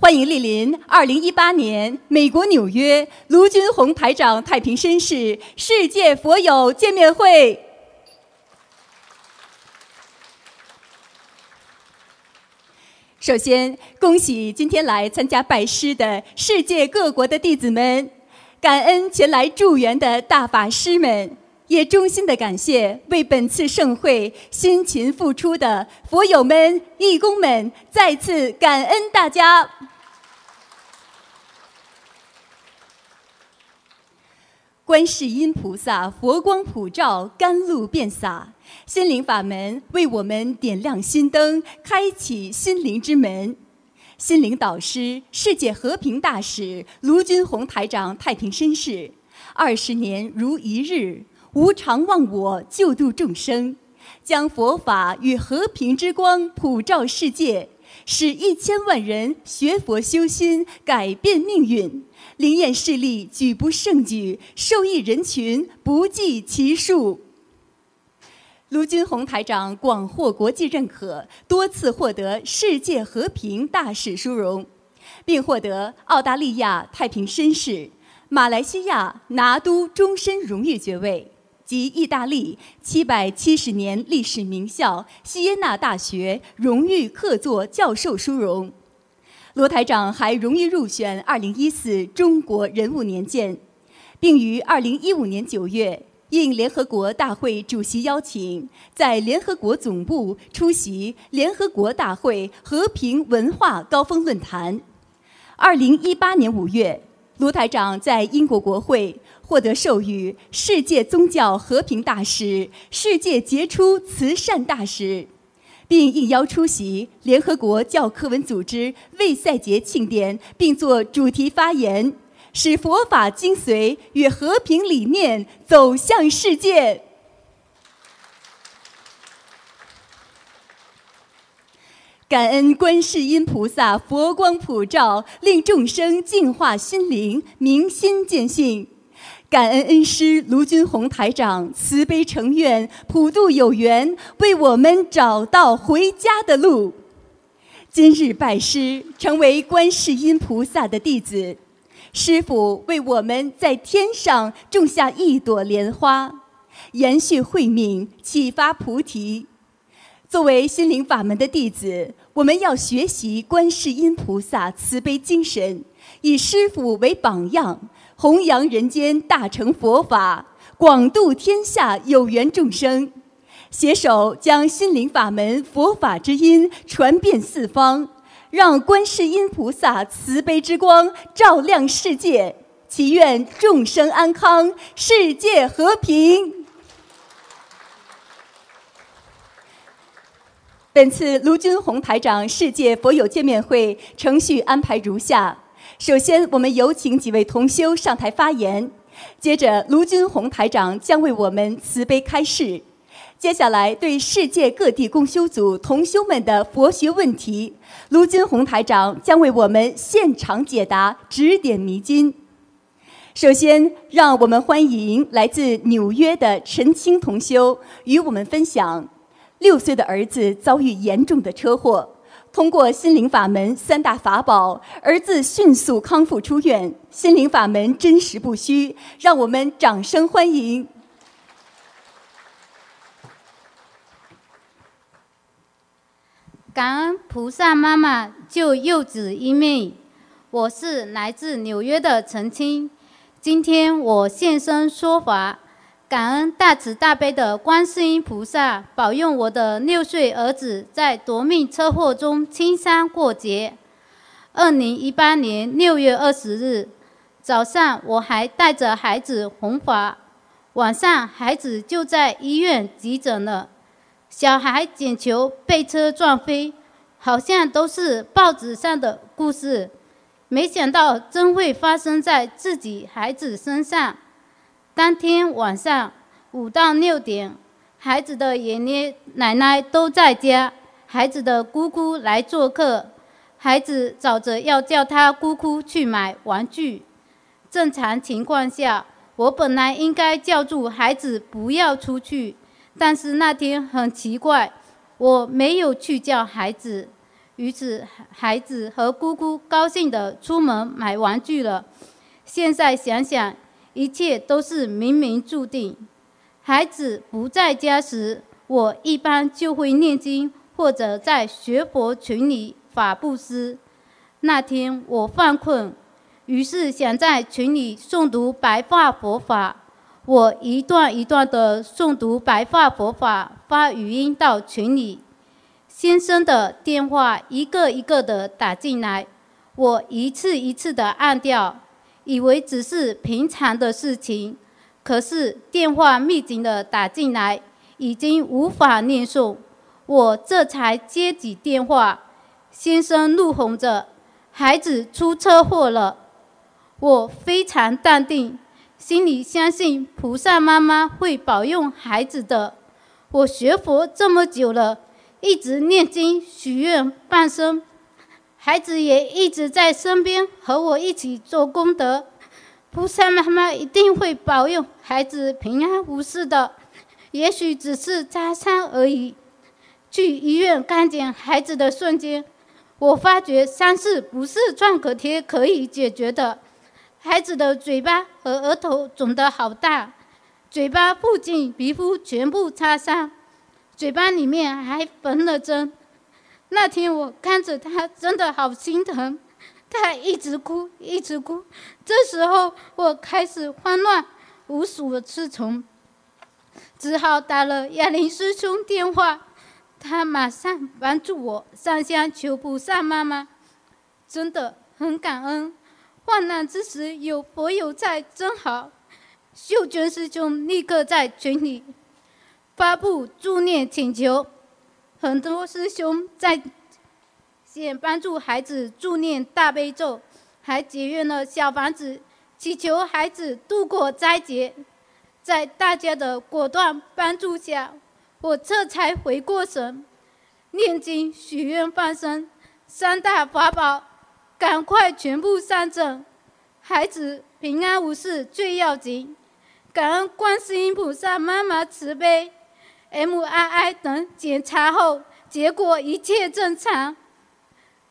欢迎莅临二零一八年美国纽约卢军宏台长太平绅士世界佛友见面会。首先，恭喜今天来参加拜师的世界各国的弟子们，感恩前来助缘的大法师们，也衷心的感谢为本次盛会辛勤付出的佛友们、义工们，再次感恩大家。观世音菩萨佛光普照，甘露遍洒，心灵法门为我们点亮心灯，开启心灵之门。心灵导师、世界和平大使卢军宏台长太平绅士，二十年如一日，无常忘我，救度众生，将佛法与和平之光普照世界，使一千万人学佛修心，改变命运。灵验事例举不胜举，受益人群不计其数。卢军宏台长广获国际认可，多次获得世界和平大使殊荣，并获得澳大利亚太平绅士、马来西亚拿督终身荣誉爵位及意大利七百七十年历史名校锡耶纳大学荣誉客座教授殊荣。罗台长还荣誉入选2014中国人物年鉴，并于2015年9月应联合国大会主席邀请，在联合国总部出席联合国大会和平文化高峰论坛。2018年5月，罗台长在英国国会获得授予世界宗教和平大使、世界杰出慈善大使。并应邀出席联合国教科文组织卫赛节庆典，并作主题发言，使佛法精髓与和平理念走向世界。感恩观世音菩萨佛光普照，令众生净化心灵，明心见性。感恩恩师卢军宏台长慈悲成愿，普渡有缘，为我们找到回家的路。今日拜师，成为观世音菩萨的弟子。师父为我们在天上种下一朵莲花，延续慧命，启发菩提。作为心灵法门的弟子，我们要学习观世音菩萨慈悲精神，以师父为榜样。弘扬人间大乘佛法，广度天下有缘众生，携手将心灵法门佛法之音传遍四方，让观世音菩萨慈悲之光照亮世界，祈愿众生安康，世界和平。本次卢军宏台长世界佛友见面会程序安排如下。首先，我们有请几位同修上台发言。接着，卢军宏台长将为我们慈悲开示。接下来，对世界各地共修组同修们的佛学问题，卢军宏台长将为我们现场解答，指点迷津。首先，让我们欢迎来自纽约的陈青同修与我们分享：六岁的儿子遭遇严重的车祸。通过心灵法门三大法宝，儿子迅速康复出院。心灵法门真实不虚，让我们掌声欢迎！感恩菩萨妈妈救幼子一命。我是来自纽约的陈青，今天我现身说法。感恩大慈大悲的观世音菩萨保佑我的六岁儿子在夺命车祸中轻伤过节。二零一八年六月二十日早上，我还带着孩子弘法，晚上孩子就在医院急诊了。小孩捡球被车撞飞，好像都是报纸上的故事，没想到真会发生在自己孩子身上。当天晚上五到六点，孩子的爷爷奶奶都在家，孩子的姑姑来做客，孩子找着要叫他姑姑去买玩具。正常情况下，我本来应该叫住孩子不要出去，但是那天很奇怪，我没有去叫孩子。于是孩子和姑姑高兴地出门买玩具了。现在想想，一切都是冥冥注定。孩子不在家时，我一般就会念经，或者在学佛群里法布施。那天我犯困，于是想在群里诵读白话佛法。我一段一段的诵读白话佛法，发语音到群里。先生的电话一个一个的打进来，我一次一次的按掉。以为只是平常的事情，可是电话密集的打进来，已经无法念诵。我这才接起电话，先生怒吼着：“孩子出车祸了！”我非常淡定，心里相信菩萨妈妈会保佑孩子的。我学佛这么久了，一直念经许愿半生。孩子也一直在身边和我一起做功德，菩萨妈妈一定会保佑孩子平安无事的。也许只是擦伤而已。去医院看见孩子的瞬间，我发觉伤势不是创可贴可以解决的。孩子的嘴巴和额头肿得好大，嘴巴附近皮肤全部擦伤，嘴巴里面还缝了针。那天我看着他，真的好心疼，他一直哭，一直哭。这时候我开始慌乱，无所适从，只好打了亚林师兄电话。他马上帮助我上香求菩萨妈妈，真的很感恩。患难之时有佛友在，真好。秀娟师兄立刻在群里发布助念请求。很多师兄在线帮助孩子助念大悲咒，还结缘了小房子，祈求孩子度过灾劫。在大家的果断帮助下，我这才回过神，念经许愿放生三大法宝，赶快全部上阵，孩子平安无事最要紧。感恩观世音菩萨妈妈慈悲。MRI 等检查后，结果一切正常。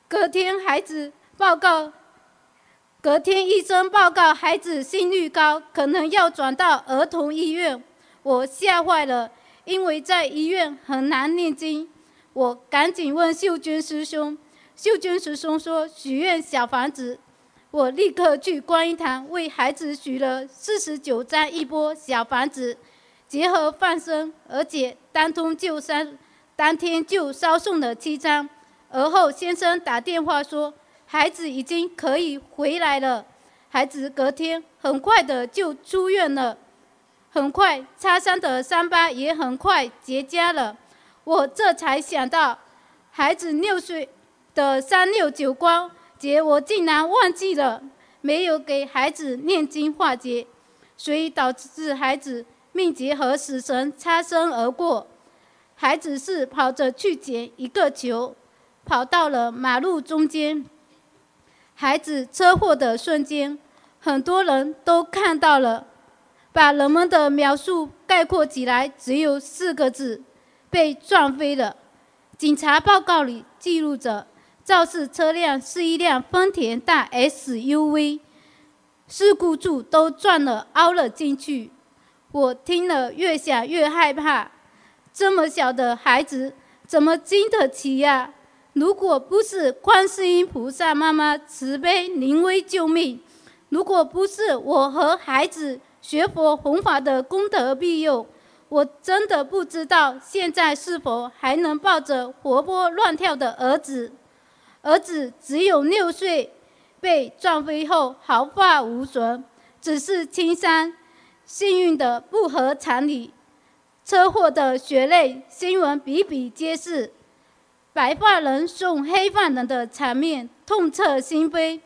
隔天孩子报告，隔天医生报告孩子心率高，可能要转到儿童医院。我吓坏了，因为在医院很难念经。我赶紧问秀娟师兄，秀娟师兄说许愿小房子。我立刻去观音堂为孩子许了四十九张一波小房子。结合放生，而且当天就烧，当天就烧送了七张。而后先生打电话说，孩子已经可以回来了。孩子隔天很快的就出院了，很快擦伤的伤疤也很快结痂了。我这才想到，孩子六岁的三六九光节，我竟然忘记了，没有给孩子念经化解，所以导致孩子。命劫和死神擦身而过，孩子是跑着去捡一个球，跑到了马路中间。孩子车祸的瞬间，很多人都看到了，把人们的描述概括起来只有四个字：被撞飞了。警察报告里记录着，肇事车辆是一辆丰田大 SUV，事故处都撞了凹了进去。我听了越想越害怕，这么小的孩子怎么经得起呀？如果不是观世音菩萨妈妈慈悲临危救命，如果不是我和孩子学佛弘法的功德庇佑，我真的不知道现在是否还能抱着活泼乱跳的儿子。儿子只有六岁，被撞飞后毫发无损，只是轻伤。幸运的不合常理，车祸的血泪新闻比比皆是，白发人送黑发人的场面痛彻心扉。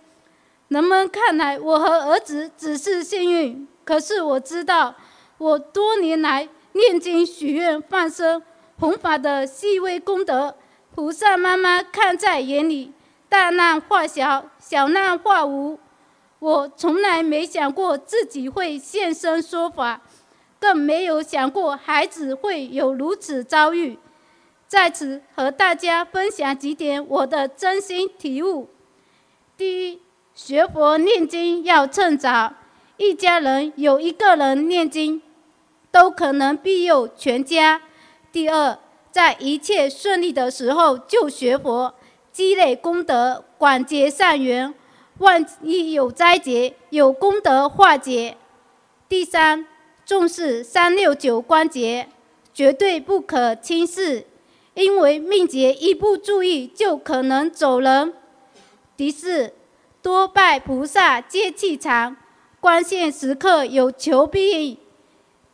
人们看来我和儿子只是幸运，可是我知道，我多年来念经许愿放生弘法的细微功德，菩萨妈妈看在眼里，大难化小，小难化无。我从来没想过自己会现身说法，更没有想过孩子会有如此遭遇。在此和大家分享几点我的真心体悟。第一，学佛念经要趁早，一家人有一个人念经，都可能庇佑全家。第二，在一切顺利的时候就学佛，积累功德，广结善缘。万一有灾劫，有功德化解。第三，重视三六九关节，绝对不可轻视，因为命劫一不注意就可能走人。第四，多拜菩萨接气场，关键时刻有求必应。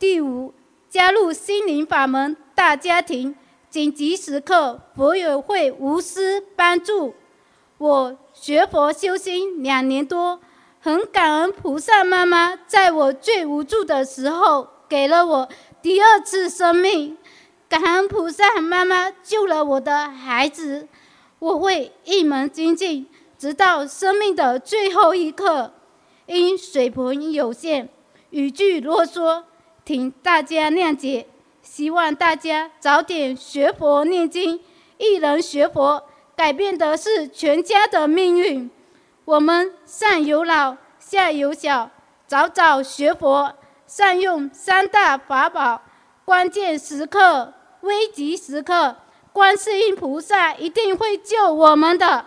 第五，加入心灵法门大家庭，紧急时刻佛友会无私帮助。我学佛修心两年多，很感恩菩萨妈妈在我最无助的时候给了我第二次生命，感恩菩萨妈妈救了我的孩子。我会一门精进，直到生命的最后一刻。因水平有限，语句啰嗦，请大家谅解。希望大家早点学佛念经，一人学佛。改变的是全家的命运。我们上有老，下有小，早早学佛，善用三大法宝。关键时刻、危急时刻，观世音菩萨一定会救我们的。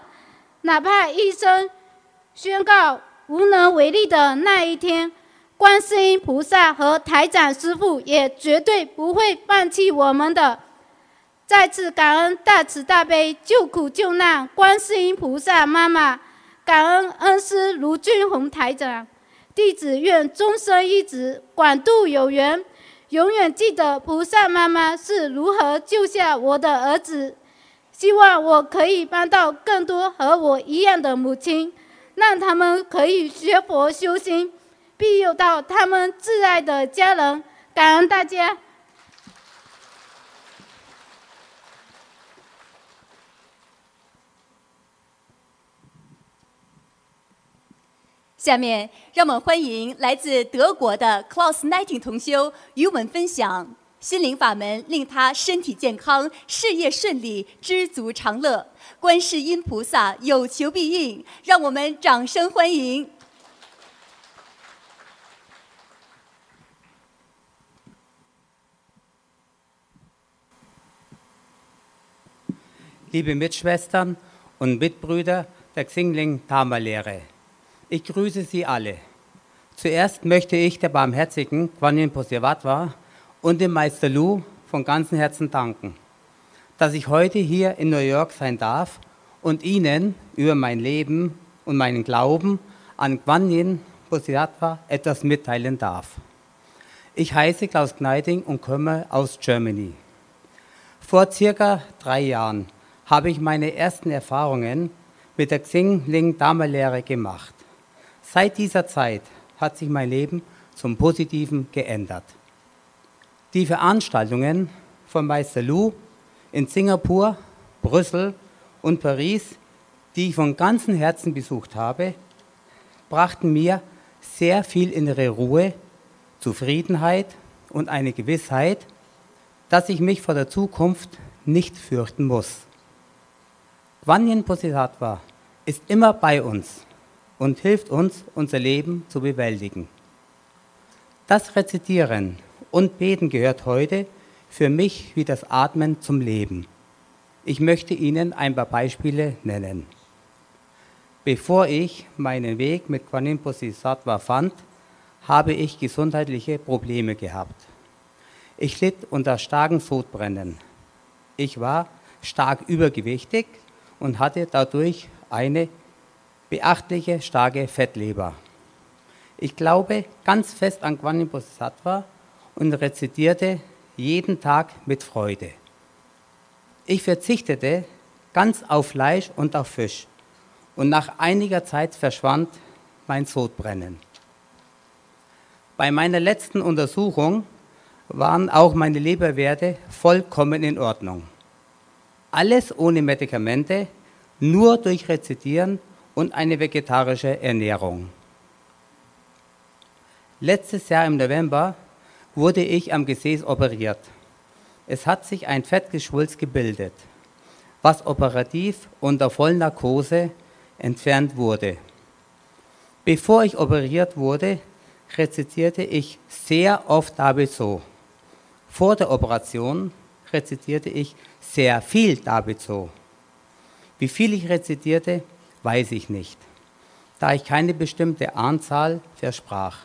哪怕医生宣告无能为力的那一天，观世音菩萨和台长师傅也绝对不会放弃我们的。再次感恩大慈大悲救苦救难观世音菩萨妈妈，感恩恩师卢俊宏台长，弟子愿终生一直广度有缘，永远记得菩萨妈妈是如何救下我的儿子。希望我可以帮到更多和我一样的母亲，让他们可以学佛修心，庇佑到他们挚爱的家人。感恩大家。下面，让我们欢迎来自德国的 Klaus Nighting 同修与我们分享心灵法门，令他身体健康、事业顺利、知足常乐。观世音菩萨有求必应，让我们掌声欢迎。Liebe Mitschwestern und Mitbrüder der Xingling Dharma Lehre. Ich grüße Sie alle. Zuerst möchte ich der barmherzigen Guanyin Posivatwa und dem Meister Lu von ganzem Herzen danken, dass ich heute hier in New York sein darf und Ihnen über mein Leben und meinen Glauben an Guanyin Posivatwa etwas mitteilen darf. Ich heiße Klaus Kneiding und komme aus Germany. Vor circa drei Jahren habe ich meine ersten Erfahrungen mit der Xing-Ling Dharma-Lehre gemacht. Seit dieser Zeit hat sich mein Leben zum Positiven geändert. Die Veranstaltungen von Meister Lu in Singapur, Brüssel und Paris, die ich von ganzem Herzen besucht habe, brachten mir sehr viel innere Ruhe, Zufriedenheit und eine Gewissheit, dass ich mich vor der Zukunft nicht fürchten muss. Vanyan Bodhisattva ist immer bei uns und hilft uns, unser Leben zu bewältigen. Das Rezitieren und Beten gehört heute für mich wie das Atmen zum Leben. Ich möchte Ihnen ein paar Beispiele nennen. Bevor ich meinen Weg mit Kwanim Bodhisattva fand, habe ich gesundheitliche Probleme gehabt. Ich litt unter starken Sodbrennen. Ich war stark übergewichtig und hatte dadurch eine beachtliche, starke Fettleber. Ich glaube ganz fest an Gwanim Bodhisattva und rezitierte jeden Tag mit Freude. Ich verzichtete ganz auf Fleisch und auf Fisch und nach einiger Zeit verschwand mein Sodbrennen. Bei meiner letzten Untersuchung waren auch meine Leberwerte vollkommen in Ordnung. Alles ohne Medikamente, nur durch Rezitieren und eine vegetarische Ernährung. Letztes Jahr im November wurde ich am Gesäß operiert. Es hat sich ein Fettgeschwulst gebildet, was operativ unter Vollnarkose entfernt wurde. Bevor ich operiert wurde, rezitierte ich sehr oft David so. Vor der Operation rezitierte ich sehr viel David so. Wie viel ich rezitierte, weiß ich nicht, da ich keine bestimmte Anzahl versprach.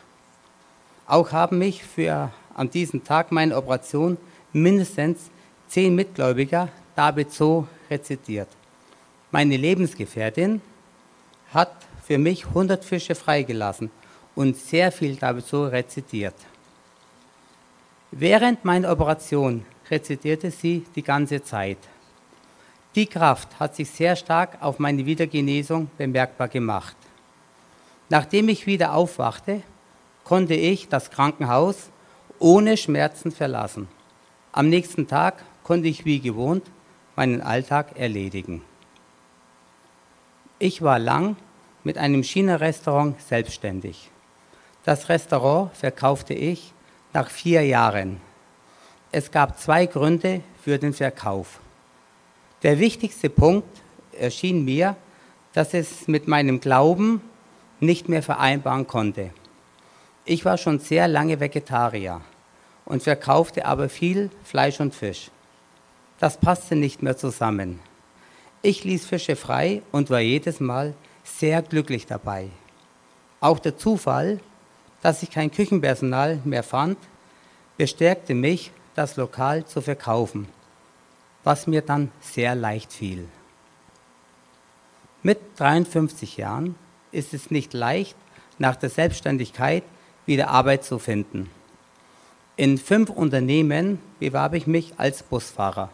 Auch haben mich für an diesem Tag meiner Operation mindestens zehn Mitgläubiger David so rezitiert. Meine Lebensgefährtin hat für mich 100 Fische freigelassen und sehr viel David so rezitiert. Während meiner Operation rezitierte sie die ganze Zeit. Die Kraft hat sich sehr stark auf meine Wiedergenesung bemerkbar gemacht. Nachdem ich wieder aufwachte, konnte ich das Krankenhaus ohne Schmerzen verlassen. Am nächsten Tag konnte ich wie gewohnt meinen Alltag erledigen. Ich war lang mit einem China-Restaurant selbstständig. Das Restaurant verkaufte ich nach vier Jahren. Es gab zwei Gründe für den Verkauf. Der wichtigste Punkt erschien mir, dass es mit meinem Glauben nicht mehr vereinbaren konnte. Ich war schon sehr lange Vegetarier und verkaufte aber viel Fleisch und Fisch. Das passte nicht mehr zusammen. Ich ließ Fische frei und war jedes Mal sehr glücklich dabei. Auch der Zufall, dass ich kein Küchenpersonal mehr fand, bestärkte mich, das Lokal zu verkaufen, was mir dann sehr leicht fiel. Mit 53 Jahren ist es nicht leicht, nach der Selbstständigkeit wieder Arbeit zu finden. In fünf Unternehmen bewarb ich mich als Busfahrer.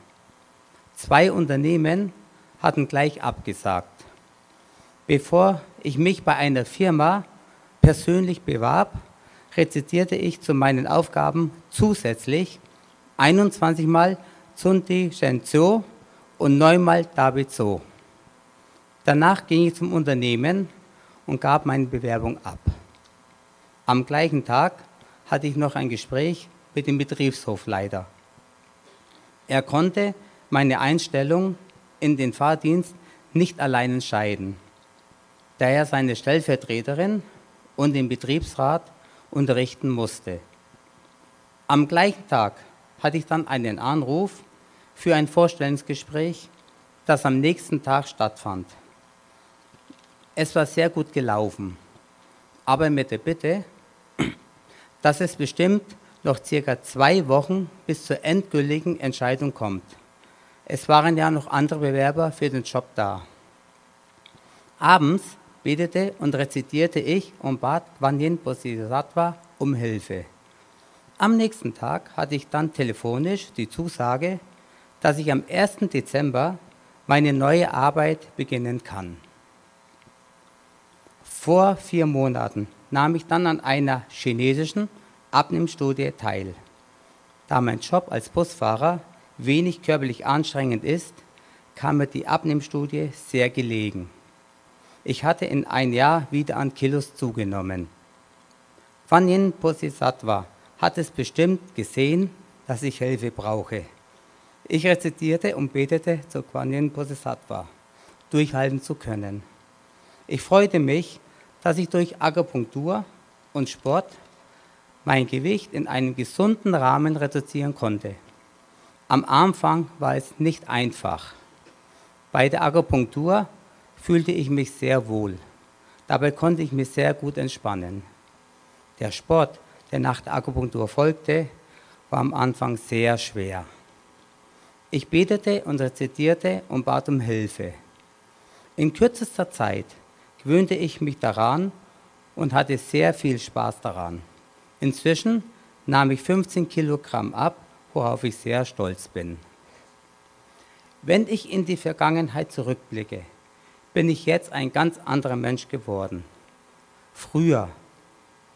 Zwei Unternehmen hatten gleich abgesagt. Bevor ich mich bei einer Firma persönlich bewarb, rezitierte ich zu meinen Aufgaben zusätzlich 21 Mal Tsunti Shenzhou und 9 Mal David So. Danach ging ich zum Unternehmen und gab meine Bewerbung ab. Am gleichen Tag hatte ich noch ein Gespräch mit dem Betriebshofleiter. Er konnte meine Einstellung in den Fahrdienst nicht allein entscheiden, da er seine Stellvertreterin und den Betriebsrat unterrichten musste. Am gleichen Tag hatte ich dann einen Anruf für ein Vorstellungsgespräch, das am nächsten Tag stattfand. Es war sehr gut gelaufen, aber mit der Bitte, dass es bestimmt noch circa zwei Wochen bis zur endgültigen Entscheidung kommt. Es waren ja noch andere Bewerber für den Job da. Abends betete und rezitierte ich und bat Gwanyin Bodhisattva um Hilfe. Am nächsten Tag hatte ich dann telefonisch die Zusage, dass ich am 1. Dezember meine neue Arbeit beginnen kann. Vor vier Monaten nahm ich dann an einer chinesischen Abnehmstudie teil. Da mein Job als Busfahrer wenig körperlich anstrengend ist, kam mir die Abnehmstudie sehr gelegen. Ich hatte in ein Jahr wieder an Kilos zugenommen. Vanyin Bodhisattva hat es bestimmt gesehen, dass ich Hilfe brauche. Ich rezitierte und betete zu Vanyin Bodhisattva, durchhalten zu können. Ich freute mich, dass ich durch Akupunktur und Sport mein Gewicht in einem gesunden Rahmen reduzieren konnte. Am Anfang war es nicht einfach. Bei der Akupunktur fühlte ich mich sehr wohl. Dabei konnte ich mich sehr gut entspannen. Der Sport, der nach der Akupunktur folgte, war am Anfang sehr schwer. Ich betete und rezitierte und bat um Hilfe. In kürzester Zeit gewöhnte ich mich daran und hatte sehr viel Spaß daran. Inzwischen nahm ich 15 Kilogramm ab, worauf ich sehr stolz bin. Wenn ich in die Vergangenheit zurückblicke, bin ich jetzt ein ganz anderer Mensch geworden. Früher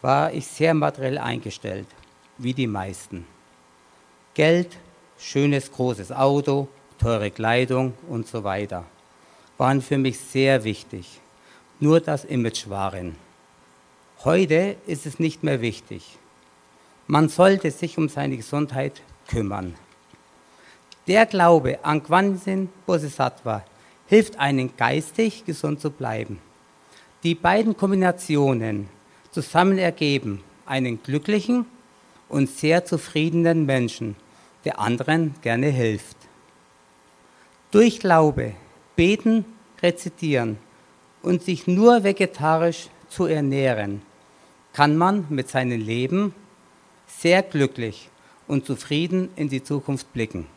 war ich sehr materiell eingestellt, wie die meisten. Geld, schönes großes Auto, teure Kleidung und so weiter waren für mich sehr wichtig. Nur das Image waren. Heute ist es nicht mehr wichtig. Man sollte sich um seine Gesundheit kümmern. Der Glaube an Gwansin Bodhisattva hilft einen geistig gesund zu bleiben. Die beiden Kombinationen zusammen ergeben einen glücklichen und sehr zufriedenen Menschen, der anderen gerne hilft. Durch Glaube, Beten, Rezitieren und sich nur vegetarisch zu ernähren, kann man mit seinem Leben sehr glücklich und zufrieden in die Zukunft blicken.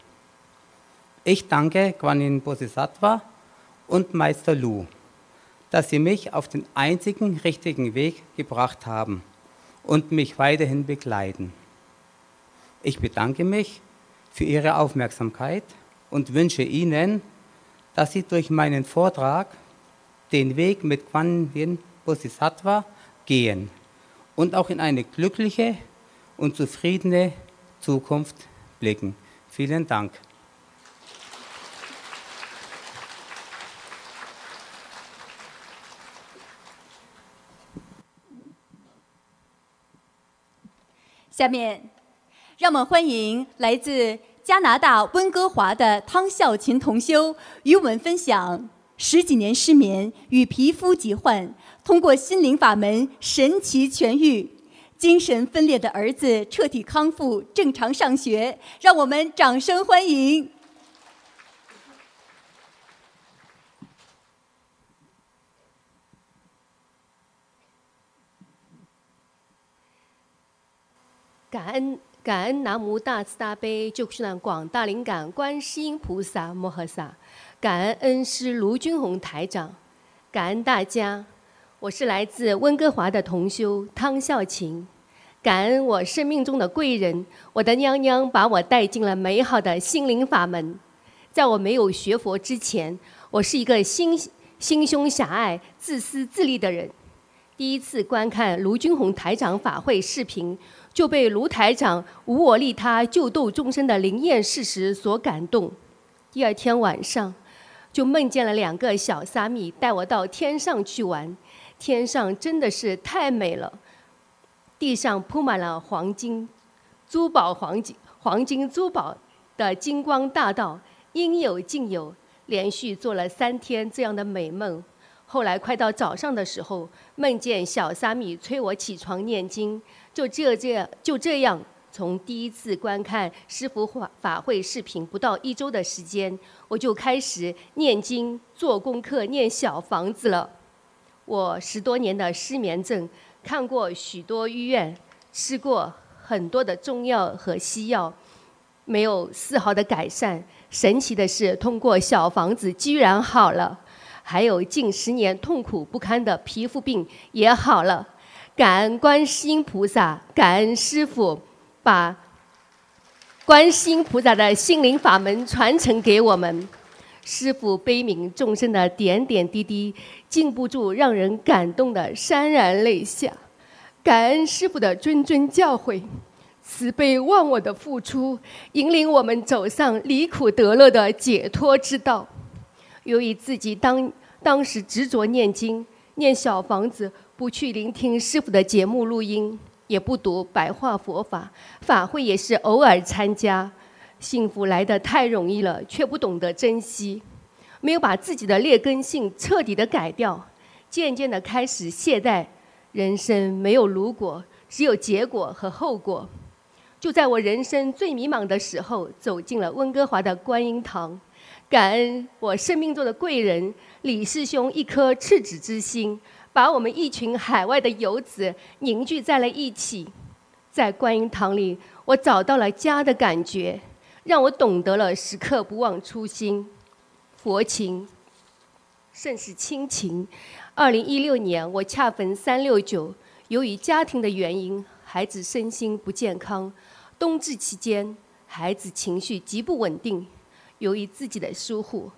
Ich danke Guanin Bodhisattva und Meister Lu, dass sie mich auf den einzigen richtigen Weg gebracht haben und mich weiterhin begleiten. Ich bedanke mich für Ihre Aufmerksamkeit und wünsche Ihnen, dass Sie durch meinen Vortrag den Weg mit Guanyin Bodhisattva gehen und auch in eine glückliche und zufriedene Zukunft blicken. Vielen Dank. 让我们欢迎来自加拿大温哥华的汤孝琴同修，与我们分享十几年失眠与皮肤疾患，通过心灵法门神奇痊愈，精神分裂的儿子彻底康复，正常上学。让我们掌声欢迎！感恩感恩南无大慈大悲救苦救难广大灵感观世音菩萨摩诃萨，感恩恩师卢军宏台长，感恩大家。我是来自温哥华的同修汤孝琴，感恩我生命中的贵人，我的娘娘把我带进了美好的心灵法门。在我没有学佛之前，我是一个心心胸狭隘、自私自利的人。第一次观看卢军宏台长法会视频。就被卢台长无我利他、救度众生的灵验事实所感动。第二天晚上，就梦见了两个小沙弥带我到天上去玩。天上真的是太美了，地上铺满了黄金、珠宝、黄金、黄金珠宝的金光大道，应有尽有。连续做了三天这样的美梦。后来快到早上的时候，梦见小沙弥催我起床念经。就这这就这样，从第一次观看师傅法法会视频不到一周的时间，我就开始念经、做功课、念小房子了。我十多年的失眠症，看过许多医院，吃过很多的中药和西药，没有丝毫的改善。神奇的是，通过小房子居然好了，还有近十年痛苦不堪的皮肤病也好了。感恩观世音菩萨，感恩师父，把观世音菩萨的心灵法门传承给我们。师父悲悯众生的点点滴滴，禁不住让人感动的潸然泪下。感恩师父的谆谆教诲，慈悲忘我的付出，引领我们走上离苦得乐的解脱之道。由于自己当当时执着念经，念小房子。不去聆听师傅的节目录音，也不读白话佛法，法会也是偶尔参加。幸福来得太容易了，却不懂得珍惜，没有把自己的劣根性彻底的改掉，渐渐的开始懈怠。人生没有如果，只有结果和后果。就在我人生最迷茫的时候，走进了温哥华的观音堂，感恩我生命中的贵人李师兄一颗赤子之心。把我们一群海外的游子凝聚在了一起，在观音堂里，我找到了家的感觉，让我懂得了时刻不忘初心。佛情甚是亲情。二零一六年，我恰逢三六九，由于家庭的原因，孩子身心不健康。冬至期间，孩子情绪极不稳定，由于自己的疏忽，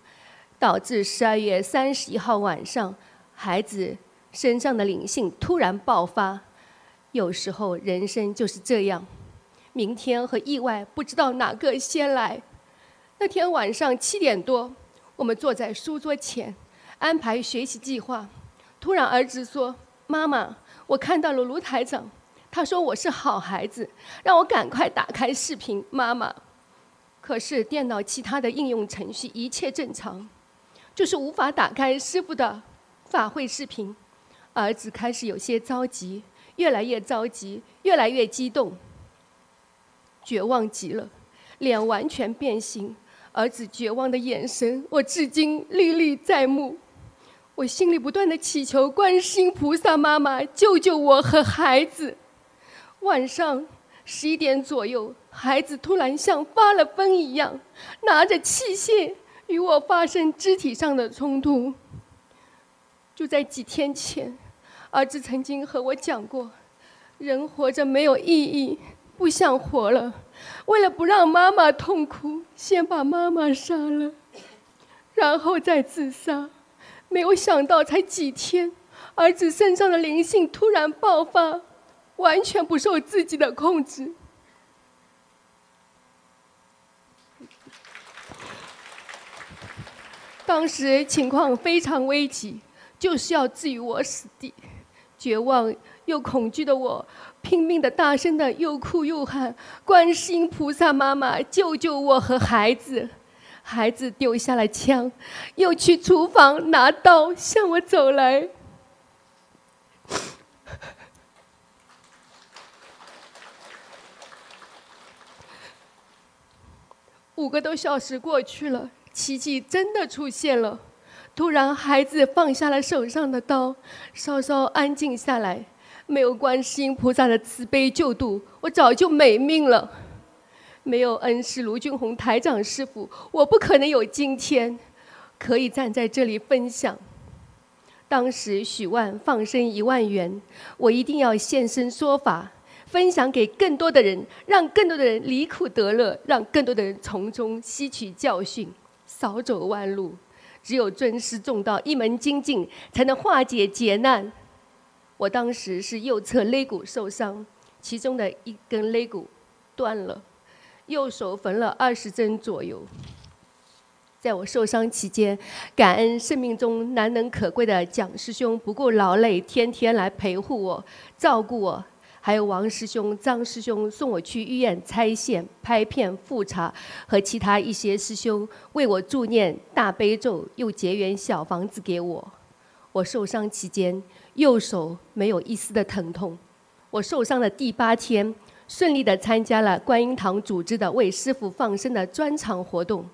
导致十二月三十一号晚上，孩子。身上的灵性突然爆发，有时候人生就是这样，明天和意外不知道哪个先来。那天晚上七点多，我们坐在书桌前安排学习计划，突然儿子说：“妈妈，我看到了卢台长，他说我是好孩子，让我赶快打开视频。”妈妈，可是电脑其他的应用程序一切正常，就是无法打开师傅的法会视频。儿子开始有些着急，越来越着急，越来越激动，绝望极了，脸完全变形。儿子绝望的眼神，我至今历历在目。我心里不断的祈求观世音菩萨妈妈救救我和孩子。晚上十一点左右，孩子突然像发了疯一样，拿着器械与我发生肢体上的冲突。就在几天前，儿子曾经和我讲过：“人活着没有意义，不想活了。”为了不让妈妈痛苦，先把妈妈杀了，然后再自杀。没有想到，才几天，儿子身上的灵性突然爆发，完全不受自己的控制。当时情况非常危急，就是要置于我死地。绝望又恐惧的我。拼命的、大声的，又哭又喊：“观世音菩萨妈妈，救救我和孩子！”孩子丢下了枪，又去厨房拿刀向我走来。五个多小时过去了，奇迹真的出现了。突然，孩子放下了手上的刀，稍稍安静下来。没有观世音菩萨的慈悲救度，我早就没命了。没有恩师卢俊宏台长师傅，我不可能有今天，可以站在这里分享。当时许万放生一万元，我一定要现身说法，分享给更多的人，让更多的人离苦得乐，让更多的人从中吸取教训，少走弯路。只有尊师重道，一门精进，才能化解劫难。我当时是右侧肋骨受伤，其中的一根肋骨断了，右手缝了二十针左右。在我受伤期间，感恩生命中难能可贵的蒋师兄不顾劳累，天天来陪护我、照顾我；还有王师兄、张师兄送我去医院拆线、拍片、复查，和其他一些师兄为我助念大悲咒，又结缘小房子给我。我受伤期间。右手没有一丝的疼痛。我受伤的第八天，顺利的参加了观音堂组织的为师傅放生的专场活动。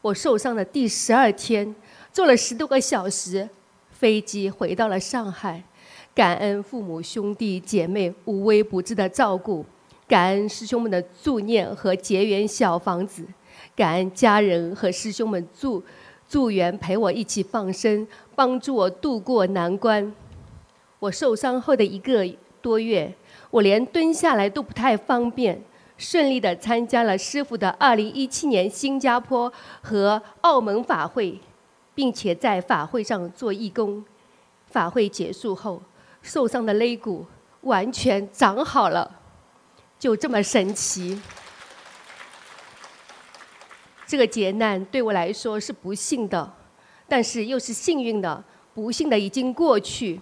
我受伤的第十二天，坐了十多个小时飞机回到了上海。感恩父母兄弟姐妹无微不至的照顾，感恩师兄们的助念和结缘小房子，感恩家人和师兄们助助缘陪我一起放生，帮助我渡过难关。我受伤后的一个多月，我连蹲下来都不太方便，顺利的参加了师傅的2017年新加坡和澳门法会，并且在法会上做义工。法会结束后，受伤的肋骨完全长好了，就这么神奇。这个劫难对我来说是不幸的，但是又是幸运的。不幸的已经过去。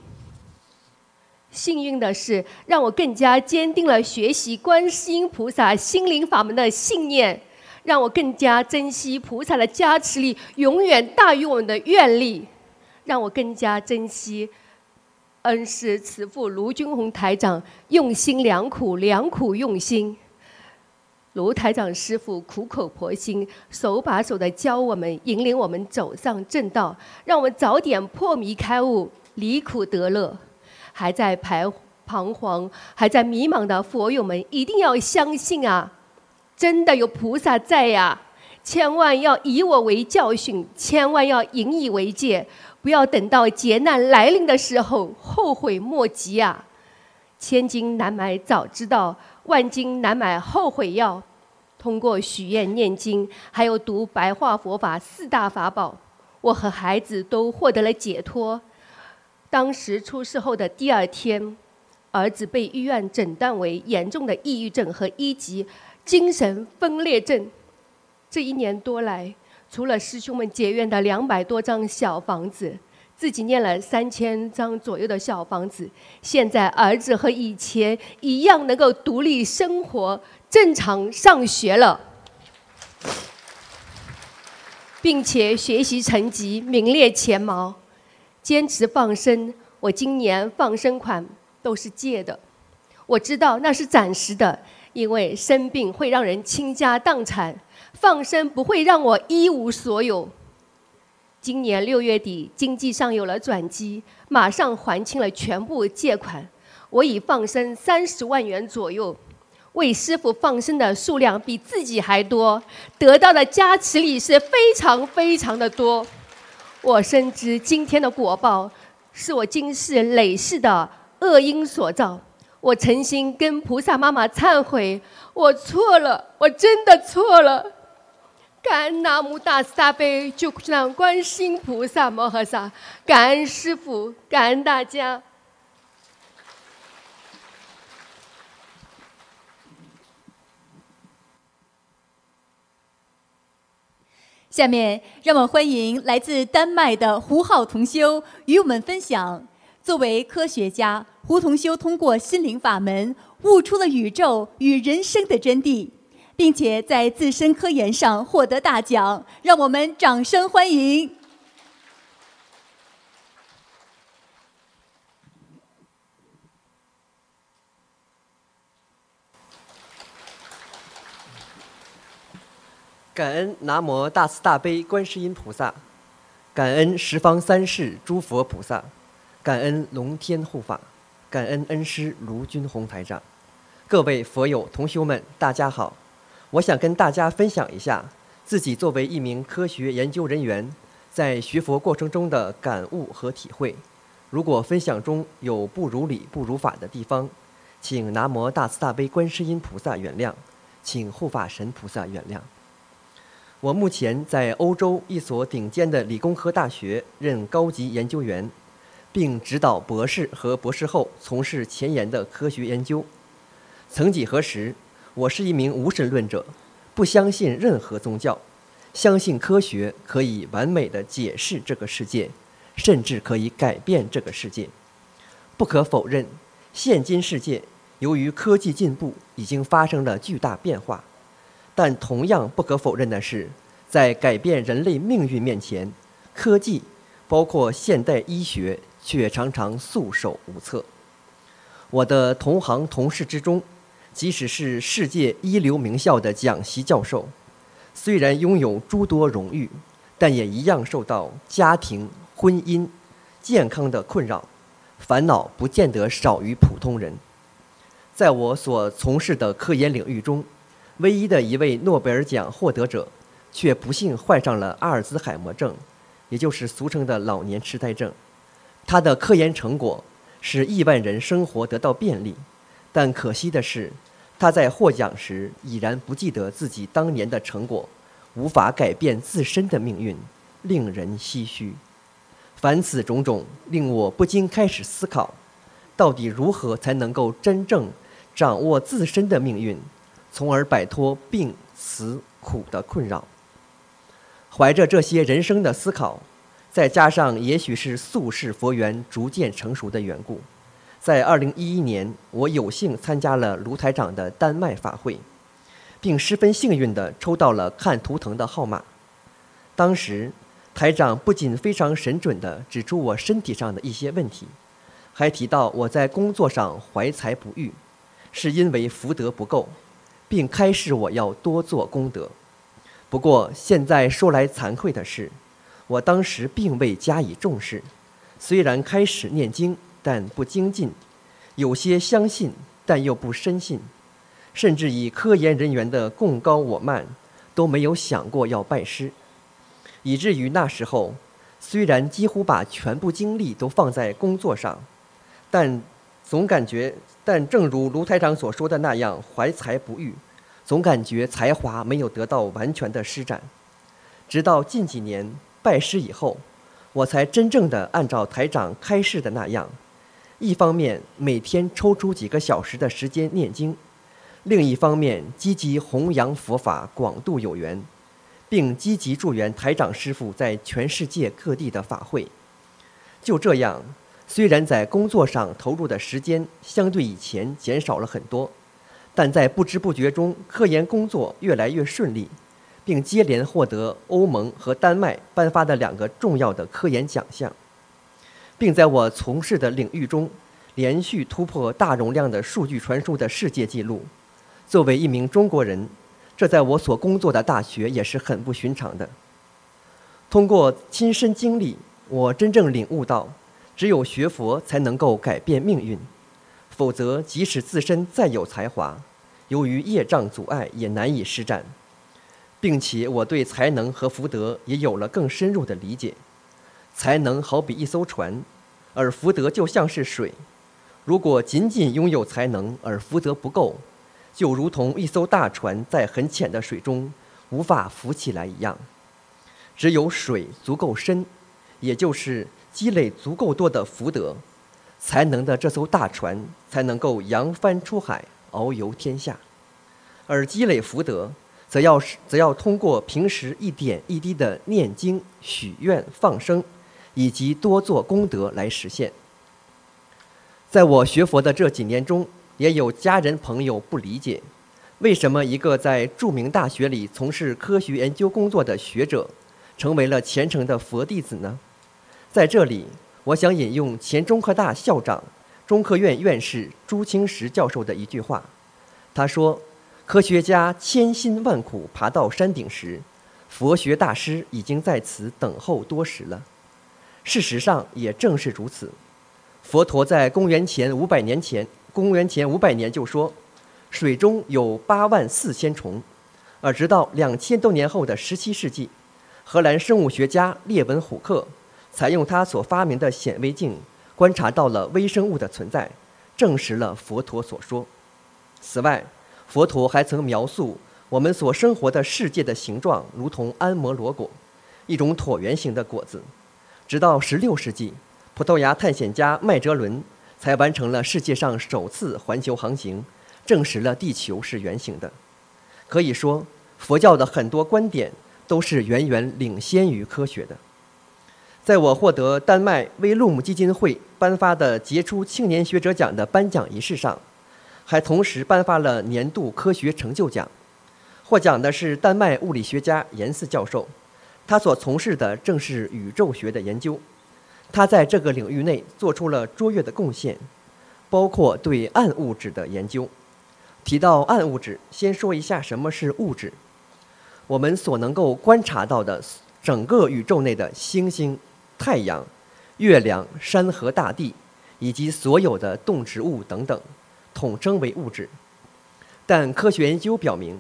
幸运的是，让我更加坚定了学习观世音菩萨心灵法门的信念，让我更加珍惜菩萨的加持力，永远大于我们的愿力，让我更加珍惜恩师慈父卢军宏台长用心良苦，良苦用心。卢台长师傅苦口婆心，手把手的教我们，引领我们走上正道，让我们早点破迷开悟，离苦得乐。还在排彷徨、还在迷茫的佛友们，一定要相信啊！真的有菩萨在呀！千万要以我为教训，千万要引以为戒，不要等到劫难来临的时候后悔莫及啊！千金难买早知道，万金难买后悔药。通过许愿、念经，还有读白话佛法四大法宝，我和孩子都获得了解脱。当时出事后的第二天，儿子被医院诊断为严重的抑郁症和一级精神分裂症。这一年多来，除了师兄们结缘的两百多张小房子，自己念了三千张左右的小房子，现在儿子和以前一样能够独立生活、正常上学了。并且学习成绩名列前茅，坚持放生。我今年放生款都是借的，我知道那是暂时的，因为生病会让人倾家荡产，放生不会让我一无所有。今年六月底，经济上有了转机，马上还清了全部借款。我已放生三十万元左右，为师傅放生的数量比自己还多，得到的加持力是非常非常的多。我深知今天的果报是我今世累世的恶因所造，我诚心跟菩萨妈妈忏悔，我错了，我真的错了。感恩南无大慈大悲救苦救难观世音菩萨摩诃萨，感恩师父，感恩大家。下面让我们欢迎来自丹麦的胡浩同修与我们分享。作为科学家，胡同修通过心灵法门悟出了宇宙与人生的真谛。并且在自身科研上获得大奖，让我们掌声欢迎！感恩南无大慈大悲观世音菩萨，感恩十方三世诸佛菩萨，感恩龙天护法，感恩恩师卢军宏台长，各位佛友同修们，大家好。我想跟大家分享一下自己作为一名科学研究人员，在学佛过程中的感悟和体会。如果分享中有不如理、不如法的地方，请南无大慈大悲观世音菩萨原谅，请护法神菩萨原谅。我目前在欧洲一所顶尖的理工科大学任高级研究员，并指导博士和博士后从事前沿的科学研究。曾几何时。我是一名无神论者，不相信任何宗教，相信科学可以完美的解释这个世界，甚至可以改变这个世界。不可否认，现今世界由于科技进步已经发生了巨大变化，但同样不可否认的是，在改变人类命运面前，科技包括现代医学却常常束手无策。我的同行同事之中。即使是世界一流名校的讲席教授，虽然拥有诸多荣誉，但也一样受到家庭、婚姻、健康的困扰，烦恼不见得少于普通人。在我所从事的科研领域中，唯一的一位诺贝尔奖获得者，却不幸患上了阿尔兹海默症，也就是俗称的老年痴呆症。他的科研成果使亿万人生活得到便利。但可惜的是，他在获奖时已然不记得自己当年的成果，无法改变自身的命运，令人唏嘘。凡此种种，令我不禁开始思考：到底如何才能够真正掌握自身的命运，从而摆脱病、死、苦的困扰？怀着这些人生的思考，再加上也许是宿世佛缘逐渐成熟的缘故。在二零一一年，我有幸参加了卢台长的丹麦法会，并十分幸运地抽到了看图腾的号码。当时，台长不仅非常神准地指出我身体上的一些问题，还提到我在工作上怀才不遇，是因为福德不够，并开示我要多做功德。不过现在说来惭愧的是，我当时并未加以重视，虽然开始念经。但不精进，有些相信，但又不深信，甚至以科研人员的共高我慢，都没有想过要拜师，以至于那时候，虽然几乎把全部精力都放在工作上，但总感觉，但正如卢台长所说的那样，怀才不遇，总感觉才华没有得到完全的施展。直到近几年拜师以后，我才真正的按照台长开示的那样。一方面每天抽出几个小时的时间念经，另一方面积极弘扬佛法，广度有缘，并积极助缘台长师傅在全世界各地的法会。就这样，虽然在工作上投入的时间相对以前减少了很多，但在不知不觉中，科研工作越来越顺利，并接连获得欧盟和丹麦颁发的两个重要的科研奖项，并在我从事的领域中连续突破大容量的数据传输的世界纪录。作为一名中国人，这在我所工作的大学也是很不寻常的。通过亲身经历，我真正领悟到，只有学佛才能够改变命运，否则即使自身再有才华，由于业障阻碍也难以施展。并且我对才能和福德也有了更深入的理解。才能好比一艘船，而福德就像是水。如果仅仅拥有才能而福德不够，就如同一艘大船在很浅的水中无法浮起来一样。只有水足够深，也就是积累足够多的福德，才能的这艘大船才能够扬帆出海，遨游天下。而积累福德，则要则要通过平时一点一滴的念经、许愿、放生，以及多做功德来实现。在我学佛的这几年中，也有家人朋友不理解，为什么一个在著名大学里从事科学研究工作的学者，成为了虔诚的佛弟子呢？在这里，我想引用前中科大校长、中科院院士朱清时教授的一句话，他说：“科学家千辛万苦爬到山顶时，佛学大师已经在此等候多时了。”事实上，也正是如此。佛陀在公元前五百年前，公元前五百年就说，水中有八万四千虫，而直到两千多年后的十七世纪，荷兰生物学家列文虎克采用他所发明的显微镜，观察到了微生物的存在，证实了佛陀所说。此外，佛陀还曾描述我们所生活的世界的形状如同安摩罗果，一种椭圆形的果子。直到十六世纪，葡萄牙探险家麦哲伦才完成了世界上首次环球航行，证实了地球是圆形的。可以说，佛教的很多观点都是远远领先于科学的。在我获得丹麦威路姆基金会颁发的杰出青年学者奖的颁奖仪式上，还同时颁发了年度科学成就奖。获奖的是丹麦物理学家严斯教授。他所从事的正是宇宙学的研究，他在这个领域内做出了卓越的贡献，包括对暗物质的研究。提到暗物质，先说一下什么是物质。我们所能够观察到的整个宇宙内的星星、太阳、月亮、山河大地，以及所有的动植物等等，统称为物质。但科学研究表明，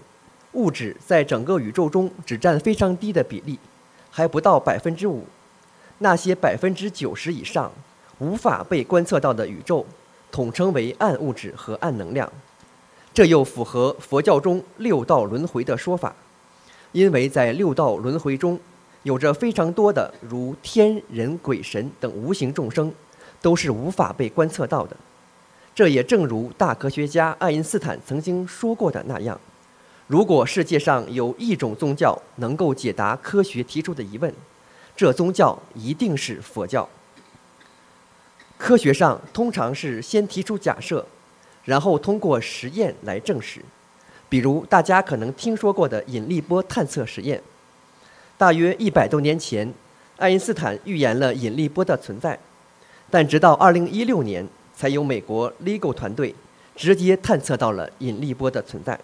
物质在整个宇宙中只占非常低的比例。还不到百分之五，那些百分之九十以上无法被观测到的宇宙，统称为暗物质和暗能量。这又符合佛教中六道轮回的说法，因为在六道轮回中，有着非常多的如天人、鬼神等无形众生，都是无法被观测到的。这也正如大科学家爱因斯坦曾经说过的那样。如果世界上有一种宗教能够解答科学提出的疑问，这宗教一定是佛教。科学上通常是先提出假设，然后通过实验来证实。比如大家可能听说过的引力波探测实验。大约一百多年前，爱因斯坦预言了引力波的存在，但直到二零一六年，才有美国 LIGO 团队直接探测到了引力波的存在。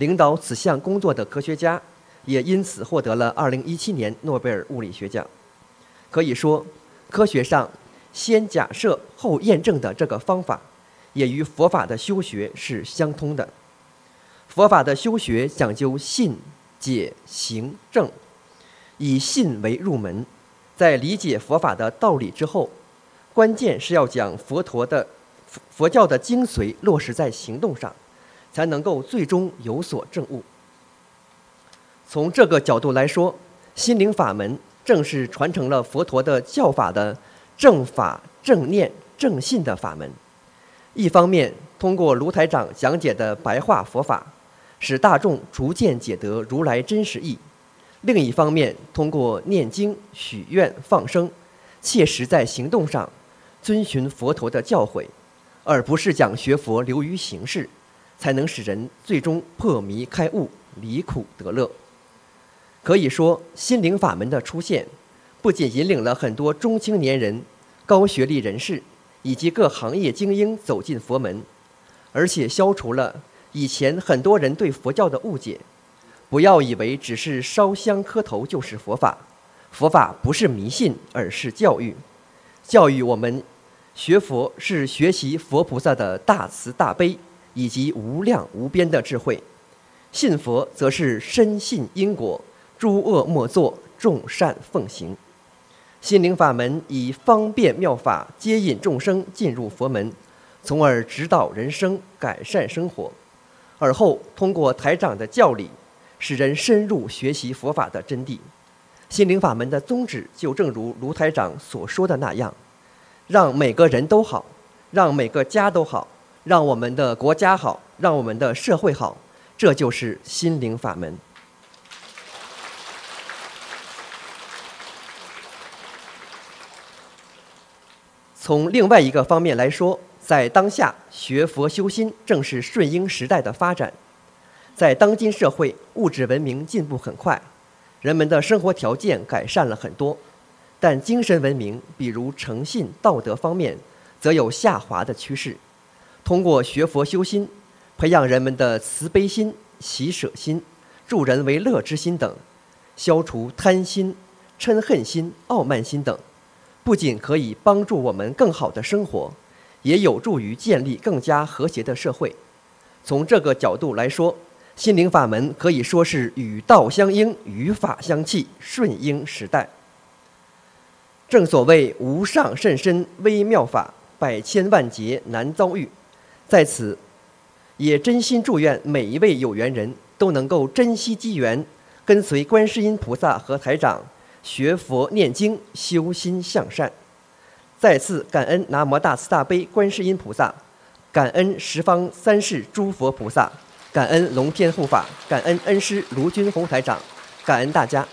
领导此项工作的科学家，也因此获得了2017年诺贝尔物理学奖。可以说，科学上先假设后验证的这个方法，也与佛法的修学是相通的。佛法的修学讲究信、解、行、证，以信为入门，在理解佛法的道理之后，关键是要将佛陀的佛教的精髓落实在行动上。才能够最终有所证悟。从这个角度来说，心灵法门正是传承了佛陀的教法的正法、正念、正信的法门。一方面，通过卢台长讲解的白话佛法，使大众逐渐解得如来真实意；另一方面，通过念经、许愿、放生，切实在行动上遵循佛陀的教诲，而不是讲学佛流于形式。才能使人最终破迷开悟，离苦得乐。可以说，心灵法门的出现，不仅引领了很多中青年人、高学历人士以及各行业精英走进佛门，而且消除了以前很多人对佛教的误解。不要以为只是烧香磕头就是佛法，佛法不是迷信，而是教育。教育我们学佛是学习佛菩萨的大慈大悲以及无量无边的智慧，信佛则是深信因果，诸恶莫作，众善奉行。心灵法门以方便妙法接引众生进入佛门，从而指导人生，改善生活。而后通过台长的教理，使人深入学习佛法的真谛。心灵法门的宗旨就正如卢台长所说的那样，让每个人都好，让每个家都好，让我们的国家好，让我们的社会好，这就是心灵法门。从另外一个方面来说，在当下学佛修心正是顺应时代的发展。在当今社会，物质文明进步很快，人们的生活条件改善了很多，但精神文明，比如诚信、道德方面，则有下滑的趋势。通过学佛修心，培养人们的慈悲心、喜舍心、助人为乐之心等，消除贪心、嗔恨心、傲慢心等。不仅可以帮助我们更好的生活，也有助于建立更加和谐的社会。从这个角度来说，心灵法门可以说是与道相应，与法相契，顺应时代。正所谓无上甚深微妙法，百千万劫难遭遇。在此，也真心祝愿每一位有缘人都能够珍惜机缘，跟随观世音菩萨和台长。学佛念经，修心向善。再次感恩南无大慈大悲观世音菩萨，感恩十方三世诸佛菩萨，感恩龙天护法，感恩恩师卢军宏台长，感恩大家。